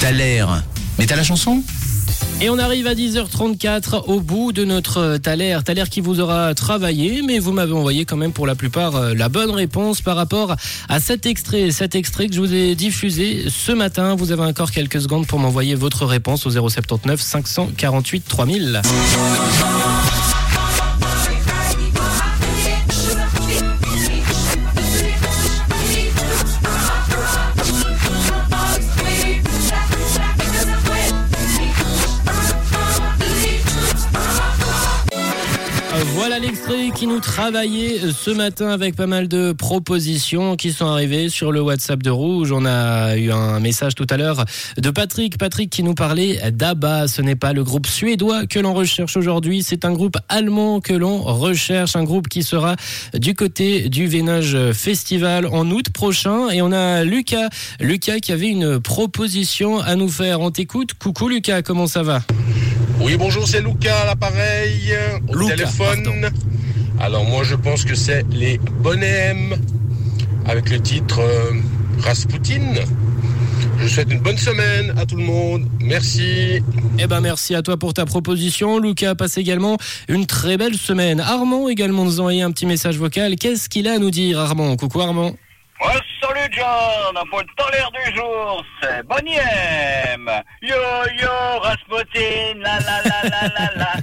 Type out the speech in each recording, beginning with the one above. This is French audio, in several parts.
T'as. Mais t'as la chanson? Et on arrive à 10h34 au bout de notre Thaler. Thaler qui vous aura travaillé, mais vous m'avez envoyé quand même pour la plupart euh, la bonne réponse par rapport à cet extrait. Cet extrait que je vous ai diffusé ce matin. Vous avez encore quelques secondes pour m'envoyer votre réponse au 079 548 3000. Voilà l'extrait qui nous travaillait ce matin avec pas mal de propositions qui sont arrivées sur le WhatsApp de Rouge. On a eu un message tout à l'heure de Patrick. Patrick qui nous parlait d'ABBA. Ce n'est pas le groupe suédois que l'on recherche aujourd'hui. C'est un groupe allemand que l'on recherche. Un groupe qui sera du côté du Vénage Festival en août prochain. Et on a Lucas. Lucas qui avait une proposition à nous faire. On t'écoute. Coucou Lucas, comment ça va? Oui, bonjour, c'est Lucas à l'appareil, au Lucas, téléphone. pardon. Alors moi, je pense que c'est les Bonhommes avec le titre euh, Rasputin. Je souhaite une bonne semaine à tout le monde. Merci. Eh ben merci à toi pour ta proposition. Lucas passe également une très belle semaine. Armand également nous a envoyé un petit message vocal. Qu'est-ce qu'il a à nous dire Armand? Coucou Armand. Ouais, salut John, pour le tolère du jour, c'est Bonnie. Yo yo Rasputin, la la la la la la.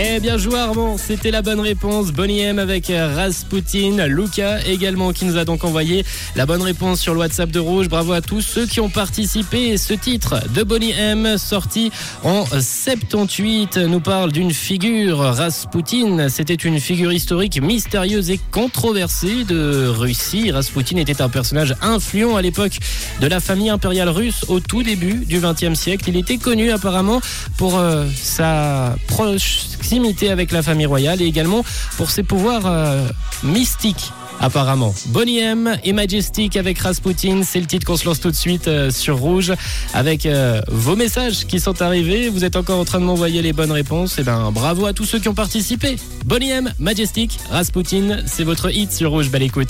Eh bien joué Armand, c'était la bonne réponse. Bonnie M avec Rasputin. Lucas également qui nous a donc envoyé la bonne réponse sur le WhatsApp de Rouge. Bravo à tous ceux qui ont participé. Ce titre de Bonnie M sorti en 78 nous parle d'une figure Rasputin. C'était une figure historique mystérieuse et controversée de Russie. Rasputin était un personnage influent à l'époque de la famille impériale russe au tout début du XXe siècle. Il était connu apparemment pour euh, sa proximité avec la famille royale et également pour ses pouvoirs euh, mystiques. Apparemment. Bonnie M et Majestic avec Rasputin, c'est le titre qu'on se lance tout de suite euh, sur Rouge avec euh, vos messages qui sont arrivés. Vous êtes encore en train de m'envoyer les bonnes réponses. Et ben bravo à tous ceux qui ont participé. Bonnie M, Majestic, Rasputin, c'est votre hit sur Rouge. Écoute.